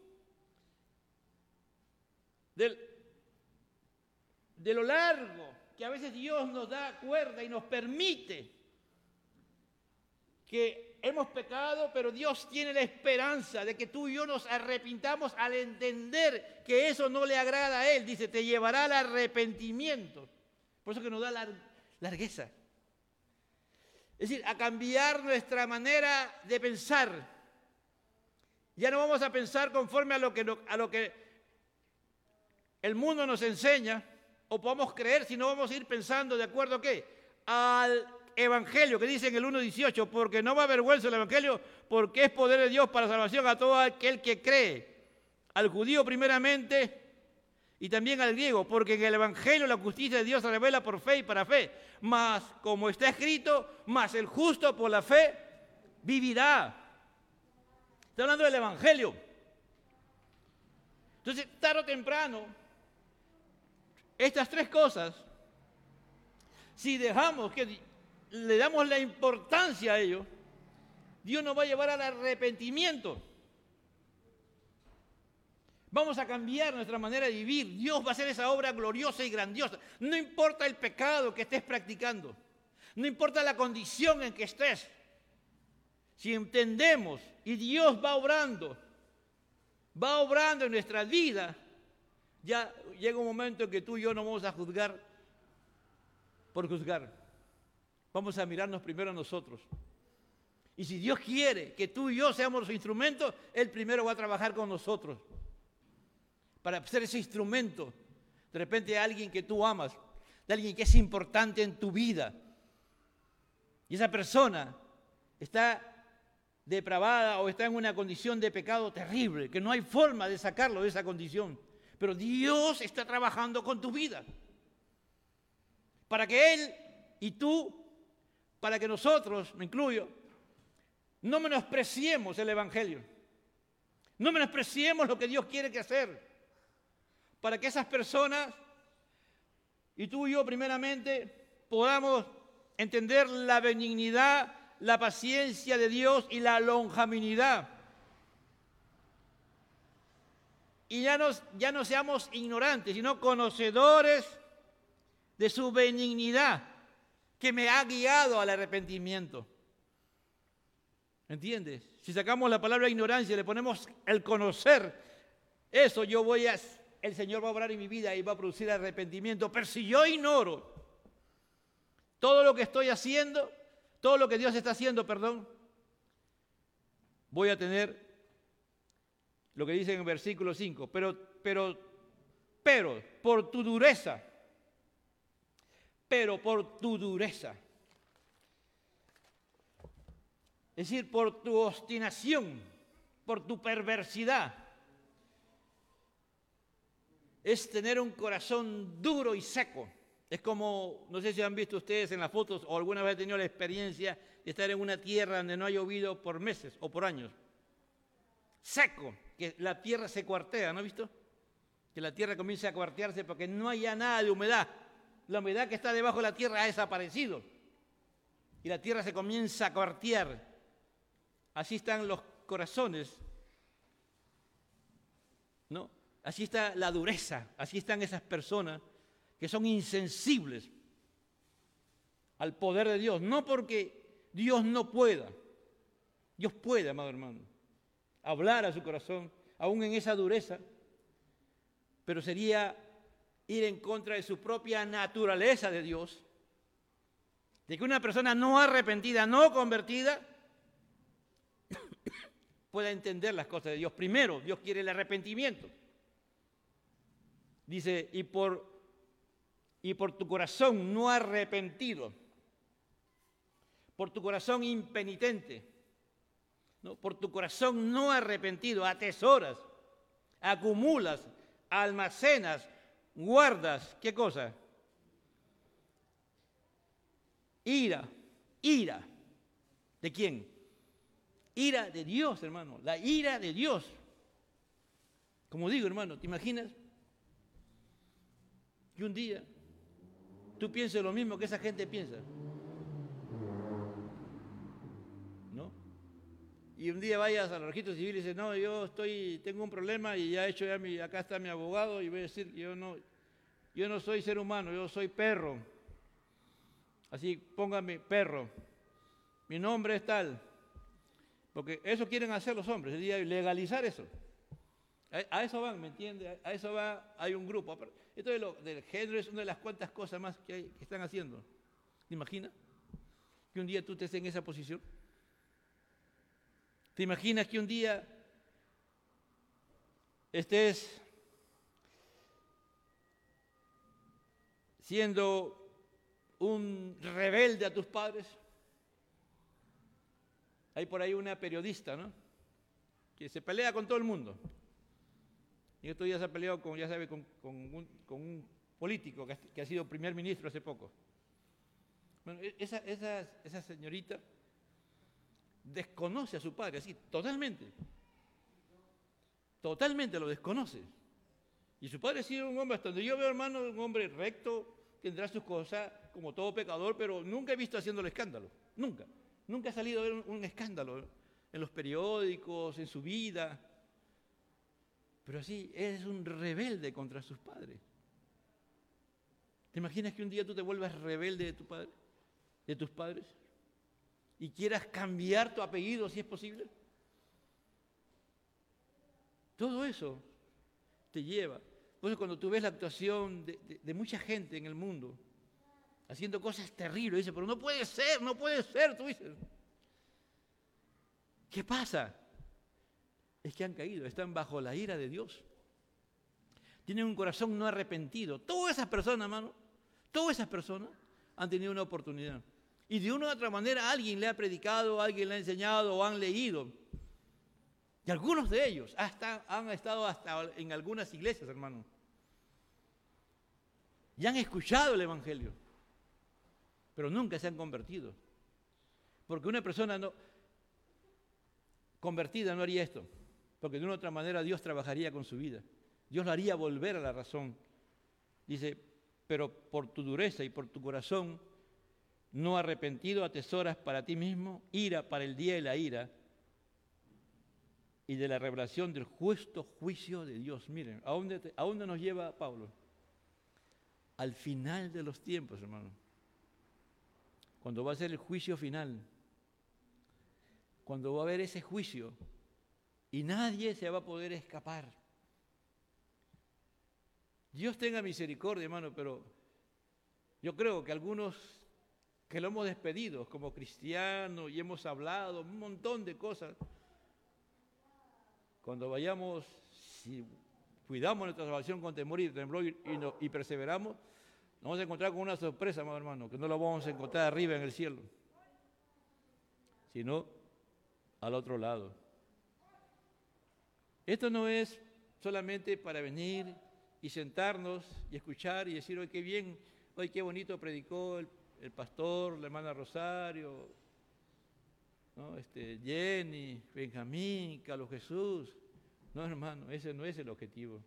de lo largo que a veces Dios nos da cuerda y nos permite que hemos pecado, pero Dios tiene la esperanza de que tú y yo nos arrepintamos al entender que eso no le agrada a Él. Dice, te llevará al arrepentimiento. Por eso que nos da la largueza. Es decir, a cambiar nuestra manera de pensar. Ya no vamos a pensar conforme a lo que, a lo que el mundo nos enseña o podemos creer, sino vamos a ir pensando de acuerdo a qué? Al evangelio que dice en el 1.18, porque no va a vergüenza el evangelio, porque es poder de Dios para salvación a todo aquel que cree, al judío primeramente y también al griego, porque en el evangelio la justicia de Dios se revela por fe y para fe, mas como está escrito, mas el justo por la fe vivirá. Está hablando del evangelio. Entonces, tarde o temprano, estas tres cosas, si dejamos que le damos la importancia a ello, Dios nos va a llevar al arrepentimiento. Vamos a cambiar nuestra manera de vivir. Dios va a hacer esa obra gloriosa y grandiosa. No importa el pecado que estés practicando. No importa la condición en que estés. Si entendemos y Dios va obrando, va obrando en nuestra vida, ya llega un momento en que tú y yo no vamos a juzgar por juzgar. Vamos a mirarnos primero a nosotros. Y si Dios quiere que tú y yo seamos los instrumentos, Él primero va a trabajar con nosotros. Para ser ese instrumento, de repente de alguien que tú amas, de alguien que es importante en tu vida. Y esa persona está depravada o está en una condición de pecado terrible, que no hay forma de sacarlo de esa condición. Pero Dios está trabajando con tu vida. Para que Él y tú, para que nosotros, me incluyo, no menospreciemos el Evangelio. No menospreciemos lo que Dios quiere que hacer. Para que esas personas, y tú y yo primeramente, podamos entender la benignidad, la paciencia de Dios y la lonjaminidad. Y ya, ya no seamos ignorantes, sino conocedores de su benignidad que me ha guiado al arrepentimiento. ¿Entiendes? Si sacamos la palabra ignorancia y le ponemos el conocer, eso yo voy a, el Señor va a obrar en mi vida y va a producir arrepentimiento. Pero si yo ignoro todo lo que estoy haciendo, todo lo que Dios está haciendo, perdón, voy a tener lo que dice en el versículo 5, pero, pero, pero, por tu dureza, pero por tu dureza. Es decir, por tu obstinación, por tu perversidad. Es tener un corazón duro y seco. Es como, no sé si han visto ustedes en las fotos o alguna vez han tenido la experiencia de estar en una tierra donde no ha llovido por meses o por años. Seco, que la tierra se cuartea, ¿no ha visto? Que la tierra comienza a cuartearse porque no haya nada de humedad. La humedad que está debajo de la tierra ha desaparecido. Y la tierra se comienza a cuartear. Así están los corazones. ¿No? Así está la dureza, así están esas personas que son insensibles al poder de Dios, no porque Dios no pueda. Dios puede, amado hermano, hablar a su corazón, aún en esa dureza, pero sería ir en contra de su propia naturaleza de Dios, de que una persona no arrepentida, no convertida, pueda entender las cosas de Dios. Primero, Dios quiere el arrepentimiento. Dice, y por, y por tu corazón no arrepentido, por tu corazón impenitente, ¿no? por tu corazón no arrepentido, atesoras, acumulas, almacenas, guardas, ¿qué cosa? Ira, ira. ¿De quién? ira de Dios, hermano, la ira de Dios. Como digo, hermano, ¿te imaginas? Que un día tú pienses lo mismo que esa gente piensa. Y un día vayas al registro civil y dices, no, yo estoy, tengo un problema y ya he hecho ya mi, acá está mi abogado y voy a decir, yo no, yo no soy ser humano, yo soy perro. Así, póngame perro. Mi nombre es tal. Porque eso quieren hacer los hombres, legalizar eso. A, eso van, ¿me entiende? A, eso va, hay un grupo. Esto lo, del género es una de las cuantas cosas más que, están haciendo. ¿Te imaginas? Que un día tú estés en esa posición. ¿Te imaginas que un día estés siendo un rebelde a tus padres? Hay por ahí una periodista, ¿no? Que se pelea con todo el mundo. Y esto ya se ha peleado, con, ya sabe, con, un, político que ha, sido primer ministro hace poco. Bueno, e, esa señorita desconoce a su padre, así, totalmente. Totalmente lo desconoce. Y su padre ha sido un hombre, hasta donde yo veo, hermano, un hombre recto, tendrá sus cosas como todo pecador, pero nunca he visto haciéndole escándalo. Nunca. Nunca ha salido un escándalo en los periódicos, en su vida. Pero sí, es un rebelde contra sus padres. ¿Te imaginas que un día tú te vuelvas rebelde de tu padre, de tus padres? Y quieras cambiar tu apellido si es posible. Todo eso te lleva. Por eso cuando tú ves la actuación de, mucha gente en el mundo, haciendo cosas terribles. Dice, pero no puede ser, no puede ser, tú dices. ¿Qué pasa? Es que han caído, están bajo la ira de Dios. Tienen un corazón no arrepentido. Todas esas personas, hermano, todas esas personas han tenido una oportunidad. Y de una u otra manera alguien le ha predicado, alguien le ha enseñado o han leído. Y algunos de ellos han estado hasta en algunas iglesias, hermano. Y han escuchado el Evangelio. Pero nunca se han convertido. Porque una persona no, convertida no haría esto. Porque de una u otra manera Dios trabajaría con su vida. Dios lo haría volver a la razón. Dice, pero por tu dureza y por tu corazón no arrepentido atesoras para ti mismo ira para el día de la ira y de la revelación del justo juicio de Dios. Miren, ¿a dónde, ¿a dónde nos lleva Pablo? Al final de los tiempos, hermano. Cuando va a ser el juicio final. Cuando va a haber ese juicio. Y nadie se va a poder escapar. Dios tenga misericordia, hermano, pero yo creo que algunos que lo hemos despedido como cristianos y hemos hablado un montón de cosas, cuando vayamos, si cuidamos nuestra salvación con temor y temblor y, perseveramos, nos vamos a encontrar con una sorpresa, hermano, que no la vamos a encontrar arriba en el cielo, sino al otro lado. Esto no es solamente para venir y sentarnos y escuchar y decir, hoy qué bien, hoy qué bonito predicó el, pastor, la hermana Rosario, este, Jenny, Benjamín, Carlos Jesús. No, hermano, ese no es el objetivo.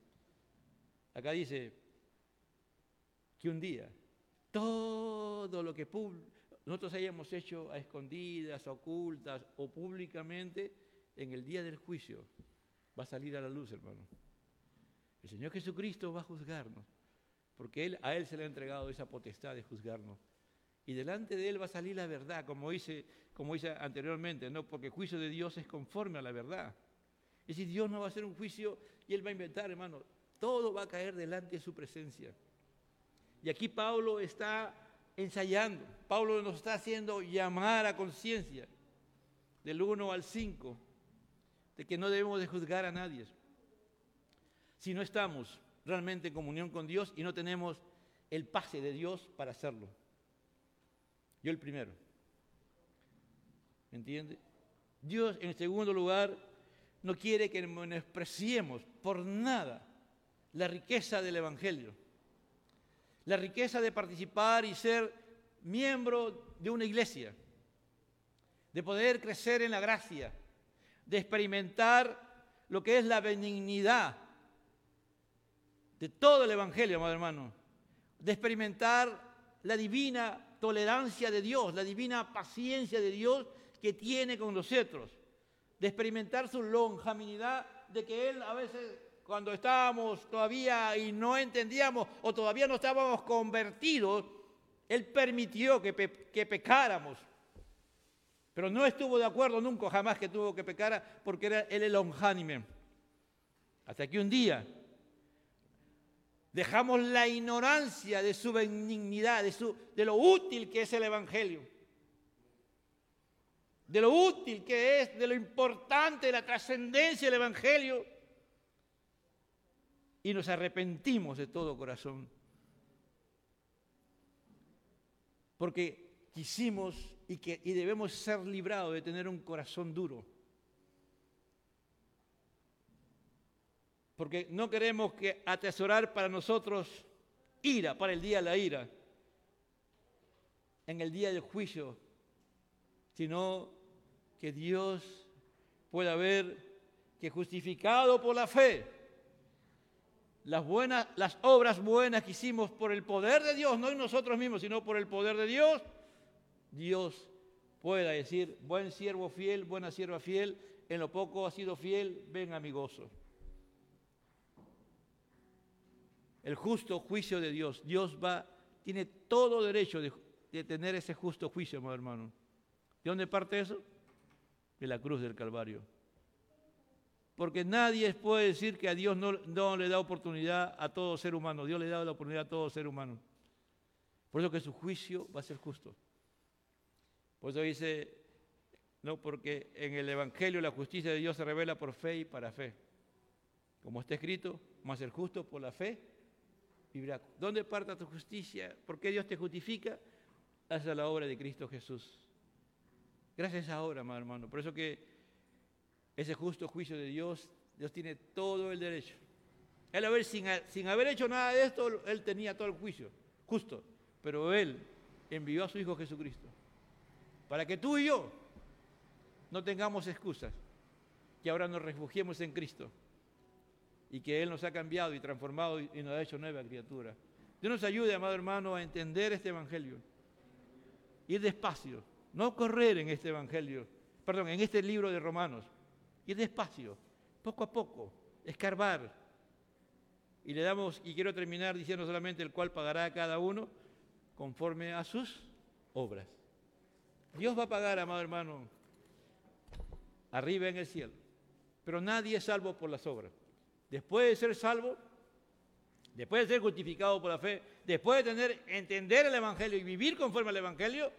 Acá dice que un día todo lo que nosotros hayamos hecho a escondidas, ocultas o públicamente, en el día del juicio va a salir a la luz, hermano. El Señor Jesucristo va a juzgarnos, porque él, a Él se le ha entregado esa potestad de juzgarnos. Y delante de Él va a salir la verdad, como hice, como hice anteriormente, ¿no? porque el juicio de Dios es conforme a la verdad. Es decir, Dios no va a hacer un juicio y Él va a inventar, hermano. Todo va a caer delante de su presencia. Y aquí Pablo está ensayando. Pablo nos está haciendo llamar a conciencia del 1 al 5, de que no debemos de juzgar a nadie si no estamos realmente en comunión con Dios y no tenemos el pase de Dios para hacerlo. Yo el primero. ¿Me entiende? Dios, en segundo lugar, no quiere que menospreciemos por nada la riqueza del Evangelio. La riqueza de participar y ser miembro de una iglesia. De poder crecer en la gracia. De experimentar lo que es la benignidad de todo el Evangelio, amado hermano, de experimentar la divina tolerancia de Dios, la divina paciencia de Dios que tiene con nosotros, de experimentar su longeminidad, de que Él a veces cuando estábamos todavía y no entendíamos o todavía no estábamos convertidos, Él permitió que, que pecáramos. Pero no estuvo de acuerdo nunca, jamás que tuvo que pecar, porque era Él el longánime. Hasta que un día Dejamos la ignorancia de su benignidad, de, su, de lo útil que es el Evangelio, de lo útil que es, de lo importante, de la trascendencia del Evangelio, y nos arrepentimos de todo corazón. Porque quisimos y, que, y debemos ser librados de tener un corazón duro. Porque no queremos que atesorar para nosotros ira, para el día de la ira, en el día del juicio, sino que Dios pueda ver que justificado por la fe, las buenas, las obras buenas que hicimos por el poder de Dios, no en nosotros mismos, sino por el poder de Dios, Dios pueda decir, buen siervo fiel, buena sierva fiel, en lo poco ha sido fiel, ven a mi gozo. El justo juicio de Dios. Dios va, tiene todo derecho de, tener ese justo juicio, mi hermano. ¿De dónde parte eso? De la cruz del Calvario. Porque nadie puede decir que a Dios no, no, le da oportunidad a todo ser humano. Dios le da la oportunidad a todo ser humano. Por eso que su juicio va a ser justo. Por eso dice No, porque en el Evangelio la justicia de Dios se revela por fe y para fe. Como está escrito, más el justo por la fe ¿Dónde parta tu justicia? ¿Por qué Dios te justifica? Hacia la obra de Cristo Jesús. Gracias a esa obra, hermano. Por eso que ese justo juicio de Dios, Dios tiene todo el derecho. Él, haber, sin, sin haber hecho nada de esto, él tenía todo el juicio, justo. Pero él envió a su Hijo Jesucristo para que tú y yo no tengamos excusas, que ahora nos refugiemos en Cristo y que Él nos ha cambiado y transformado y nos ha hecho nueva criatura. Dios nos ayude, amado hermano, a entender este Evangelio. Ir despacio, no correr en este Evangelio, perdón, en este libro de Romanos. Ir despacio, poco a poco, escarbar. Y le damos, y quiero terminar diciendo solamente el cual pagará a cada uno conforme a sus obras. Dios va a pagar, amado hermano, arriba en el cielo. Pero nadie es salvo por las obras. Después de ser salvo, después de ser justificado por la fe, después de tener, entender el Evangelio y vivir conforme al Evangelio,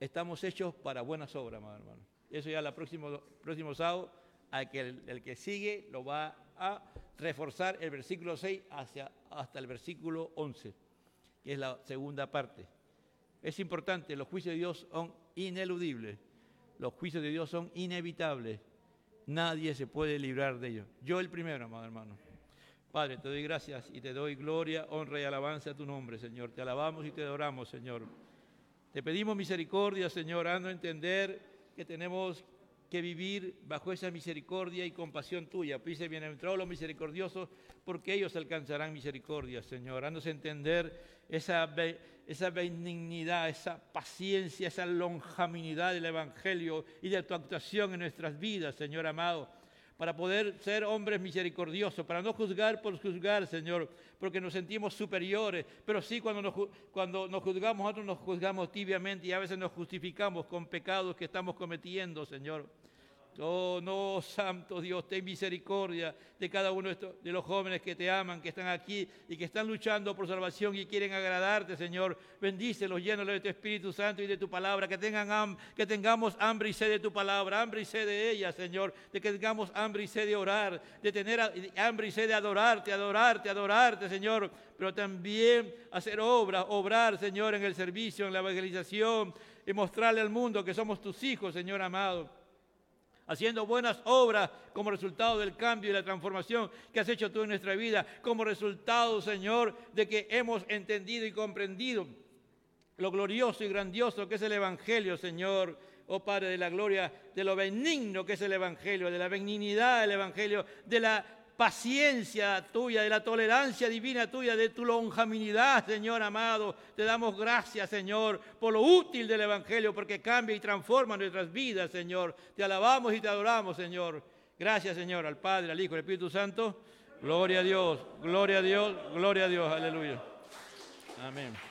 estamos hechos para buenas obras, amado hermano. Eso ya el próximo, sábado, al que el, que sigue lo va a reforzar el versículo 6 hacia, hasta el versículo 11, que es la segunda parte. Es importante, los juicios de Dios son ineludibles, los juicios de Dios son inevitables, nadie se puede librar de ellos. Yo el primero, amado hermano. Padre, te doy gracias y te doy gloria, honra y alabanza a tu nombre, Señor. Te alabamos y te adoramos, Señor. Te pedimos misericordia, Señor, a no entender que tenemos que vivir bajo esa misericordia y compasión tuya. Dice, bienaventurados los misericordiosos, porque ellos alcanzarán misericordia, Señor. Haznos entender esa, esa benignidad, esa paciencia, esa lonjaminidad del Evangelio y de tu actuación en nuestras vidas, Señor amado para poder ser hombres misericordiosos, para no juzgar por juzgar, Señor, porque nos sentimos superiores, pero sí cuando nos, cuando nos juzgamos, nosotros nos juzgamos tibiamente y a veces nos justificamos con pecados que estamos cometiendo, Señor. Oh, no, Santo Dios, ten misericordia de cada uno de los jóvenes que te aman, que están aquí y que están luchando por salvación y quieren agradarte, Señor. Bendícelos, llénalos de tu Espíritu Santo y de tu palabra, que, tengan que tengamos hambre y sed de tu palabra, hambre y sed de ella, Señor. De que tengamos hambre y sed de orar, de tener hambre y sed de adorarte, adorarte, adorarte, Señor. Pero también hacer obra, obrar, Señor, en el servicio, en la evangelización y mostrarle al mundo que somos tus hijos, Señor amado haciendo buenas obras como resultado del cambio y la transformación que has hecho tú en nuestra vida, como resultado, Señor, de que hemos entendido y comprendido lo glorioso y grandioso que es el Evangelio, Señor. Oh Padre de la gloria, de lo benigno que es el Evangelio, de la benignidad del Evangelio, de la paciencia tuya, de la tolerancia divina tuya, de tu lonjaminidad, Señor amado. Te damos gracias, Señor, por lo útil del Evangelio, porque cambia y transforma nuestras vidas, Señor. Te alabamos y te adoramos, Señor. Gracias, Señor, al Padre, al Hijo, al Espíritu Santo. Gloria a Dios, gloria a Dios, gloria a Dios, aleluya. Amén.